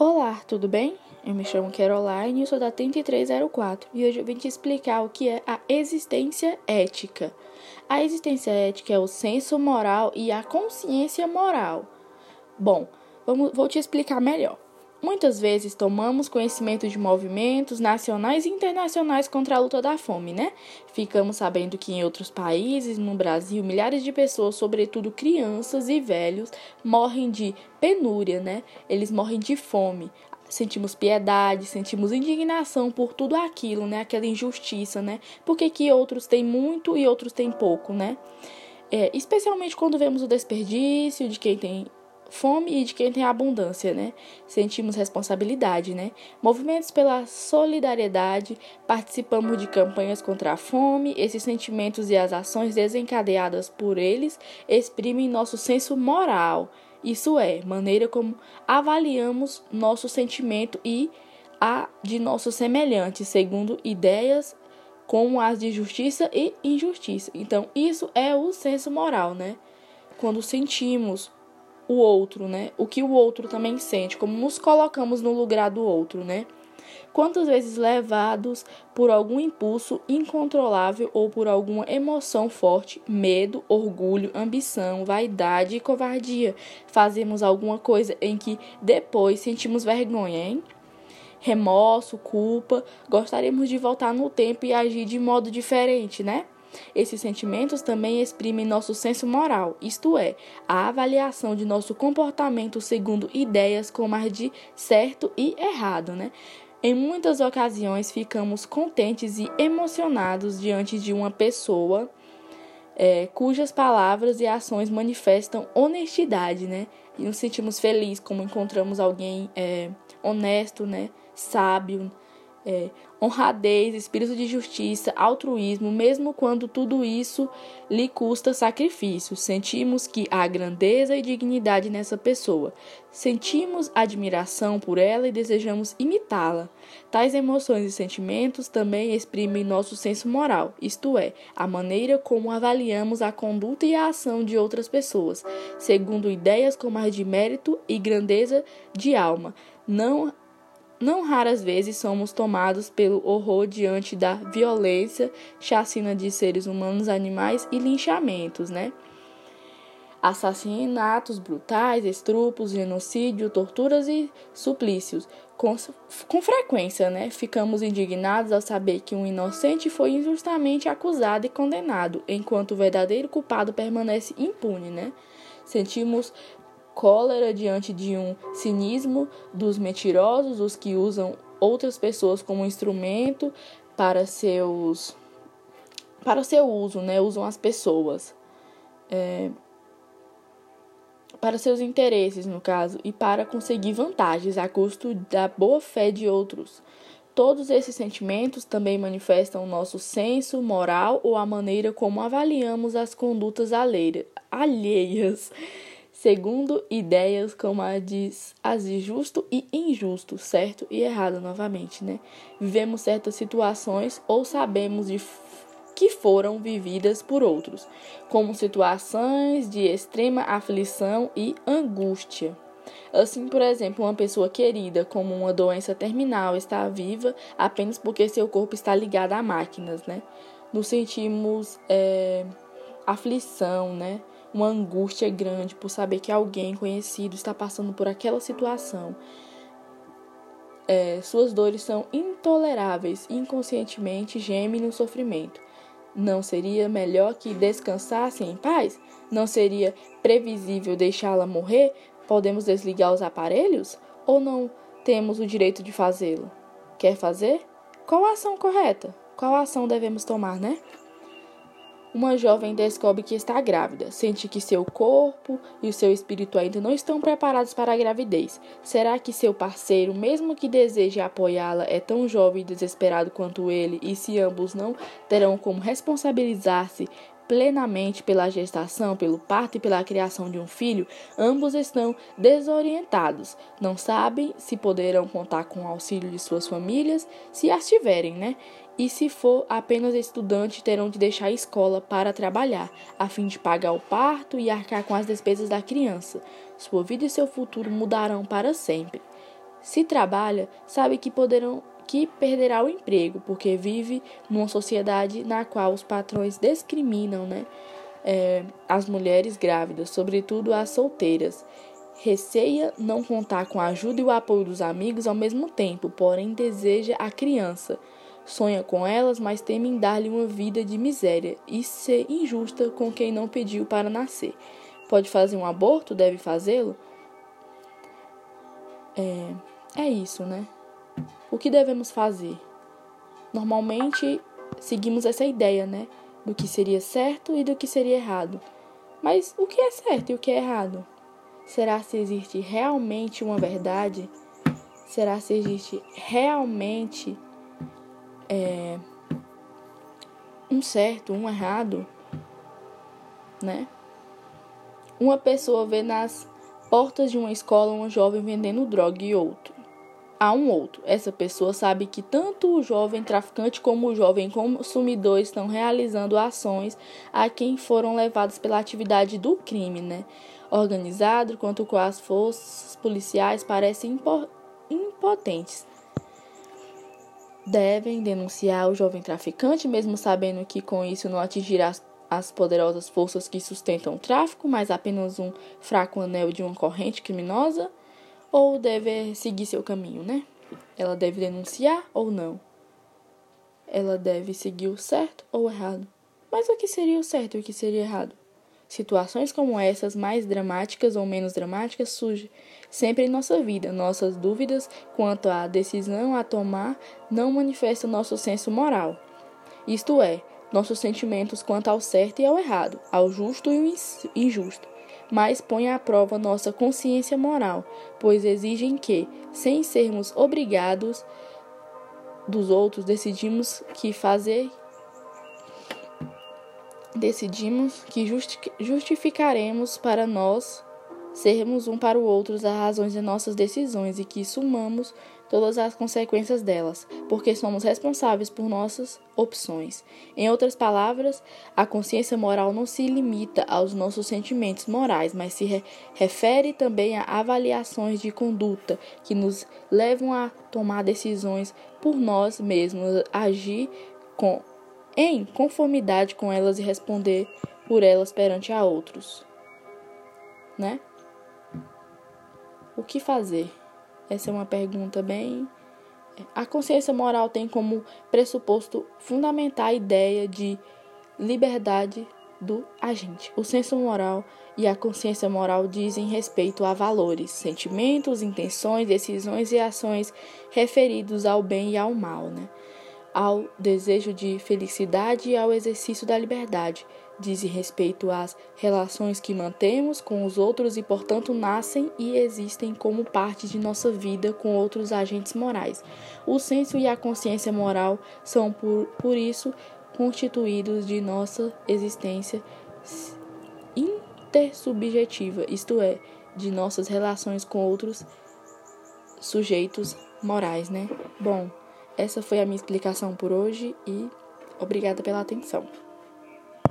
Olá, tudo bem? Eu me chamo Caroline e sou da 3304 e hoje eu vim te explicar o que é a existência ética. A existência ética é o senso moral e a consciência moral. Bom, vamos, vou te explicar melhor. Muitas vezes tomamos conhecimento de movimentos nacionais e internacionais contra a luta da fome, né? Ficamos sabendo que em outros países, no Brasil, milhares de pessoas, sobretudo crianças e velhos, morrem de penúria, né? Eles morrem de fome. Sentimos piedade, sentimos indignação por tudo aquilo, né? Aquela injustiça, né? Porque que outros têm muito e outros têm pouco, né? É, especialmente quando vemos o desperdício de quem tem fome e de quem tem abundância, né? Sentimos responsabilidade, né? Movimentos pela solidariedade, participamos de campanhas contra a fome, esses sentimentos e as ações desencadeadas por eles exprimem nosso senso moral. Isso é, maneira como avaliamos nosso sentimento e a de nossos semelhantes, segundo ideias como as de justiça e injustiça. Então, isso é o senso moral, né? Quando sentimos o outro, né? O que o outro também sente, como nos colocamos no lugar do outro, né? Quantas vezes levados por algum impulso incontrolável ou por alguma emoção forte, medo, orgulho, ambição, vaidade e covardia, fazemos alguma coisa em que depois sentimos vergonha, hein? Remorso, culpa, gostaríamos de voltar no tempo e agir de modo diferente, né? Esses sentimentos também exprimem nosso senso moral, isto é, a avaliação de nosso comportamento segundo ideias como as de certo e errado, né? Em muitas ocasiões ficamos contentes e emocionados diante de uma pessoa é, cujas palavras e ações manifestam honestidade, né? E nos sentimos felizes como encontramos alguém é, honesto, né? Sábio, é, honradez, espírito de justiça, altruísmo, mesmo quando tudo isso lhe custa sacrifício. Sentimos que há grandeza e dignidade nessa pessoa. Sentimos admiração por ela e desejamos imitá-la. Tais emoções e sentimentos também exprimem nosso senso moral, isto é, a maneira como avaliamos a conduta e a ação de outras pessoas, segundo ideias como as de mérito e grandeza de alma. Não não raras vezes somos tomados pelo horror diante da violência, chacina de seres humanos, animais e linchamentos, né? Assassinatos brutais, estrupos, genocídio, torturas e suplícios. Com, com frequência, né? Ficamos indignados ao saber que um inocente foi injustamente acusado e condenado, enquanto o verdadeiro culpado permanece impune, né? Sentimos cólera diante de um cinismo dos mentirosos, os que usam outras pessoas como instrumento para seus para seu uso, né? Usam as pessoas é, para seus interesses, no caso, e para conseguir vantagens a custo da boa fé de outros. Todos esses sentimentos também manifestam o nosso senso moral ou a maneira como avaliamos as condutas alheias segundo ideias como a de, as de justo e injusto, certo e errado novamente, né? Vivemos certas situações ou sabemos de que foram vividas por outros, como situações de extrema aflição e angústia. Assim, por exemplo, uma pessoa querida, como uma doença terminal, está viva apenas porque seu corpo está ligado a máquinas, né? Nos sentimos é, aflição, né? Uma angústia grande por saber que alguém conhecido está passando por aquela situação. É, suas dores são intoleráveis, inconscientemente gemem no sofrimento. Não seria melhor que descansasse em paz? Não seria previsível deixá-la morrer? Podemos desligar os aparelhos? Ou não temos o direito de fazê-lo? Quer fazer? Qual a ação correta? Qual ação devemos tomar, né? Uma jovem descobre que está grávida, sente que seu corpo e o seu espírito ainda não estão preparados para a gravidez. Será que seu parceiro, mesmo que deseje apoiá-la, é tão jovem e desesperado quanto ele, e se ambos não terão como responsabilizar-se plenamente pela gestação, pelo parto e pela criação de um filho, ambos estão desorientados. Não sabem se poderão contar com o auxílio de suas famílias, se as tiverem, né? E se for apenas estudante, terão de deixar a escola para trabalhar, a fim de pagar o parto e arcar com as despesas da criança. Sua vida e seu futuro mudarão para sempre. Se trabalha, sabe que poderão que perderá o emprego, porque vive numa sociedade na qual os patrões discriminam né, é, as mulheres grávidas, sobretudo as solteiras. Receia não contar com a ajuda e o apoio dos amigos ao mesmo tempo, porém deseja a criança. Sonha com elas, mas teme em dar-lhe uma vida de miséria e ser injusta com quem não pediu para nascer. Pode fazer um aborto? Deve fazê-lo? É, é isso, né? O que devemos fazer? Normalmente seguimos essa ideia, né? Do que seria certo e do que seria errado. Mas o que é certo e o que é errado? Será se existe realmente uma verdade? Será se existe realmente é, um certo, um errado? Né? Uma pessoa vê nas portas de uma escola um jovem vendendo droga e outro. Há um outro. Essa pessoa sabe que tanto o jovem traficante como o jovem consumidor estão realizando ações a quem foram levados pela atividade do crime, né? organizado, quanto com as forças policiais parecem impotentes. Devem denunciar o jovem traficante, mesmo sabendo que com isso não atingirá as poderosas forças que sustentam o tráfico, mas apenas um fraco anel de uma corrente criminosa? Ou deve seguir seu caminho, né? Ela deve denunciar ou não? Ela deve seguir o certo ou o errado? Mas o que seria o certo e o que seria errado? Situações como essas, mais dramáticas ou menos dramáticas, surgem sempre em nossa vida. Nossas dúvidas quanto à decisão a tomar não manifestam nosso senso moral. Isto é, nossos sentimentos quanto ao certo e ao errado, ao justo e ao injusto, mas põe à prova nossa consciência moral, pois exigem que, sem sermos obrigados dos outros, decidimos que fazer decidimos que justificaremos para nós sermos um para o outro as razões de nossas decisões e que sumamos todas as consequências delas, porque somos responsáveis por nossas opções. Em outras palavras, a consciência moral não se limita aos nossos sentimentos morais, mas se re refere também a avaliações de conduta que nos levam a tomar decisões por nós mesmos, agir com em conformidade com elas e responder por elas perante a outros. Né? O que fazer? Essa é uma pergunta bem. A consciência moral tem como pressuposto fundamental a ideia de liberdade do agente. O senso moral e a consciência moral dizem respeito a valores, sentimentos, intenções, decisões e ações referidos ao bem e ao mal, né? Ao desejo de felicidade e ao exercício da liberdade. Diz respeito às relações que mantemos com os outros e, portanto, nascem e existem como parte de nossa vida com outros agentes morais. O senso e a consciência moral são, por, por isso, constituídos de nossa existência intersubjetiva, isto é, de nossas relações com outros sujeitos morais, né? Bom, essa foi a minha explicação por hoje e obrigada pela atenção.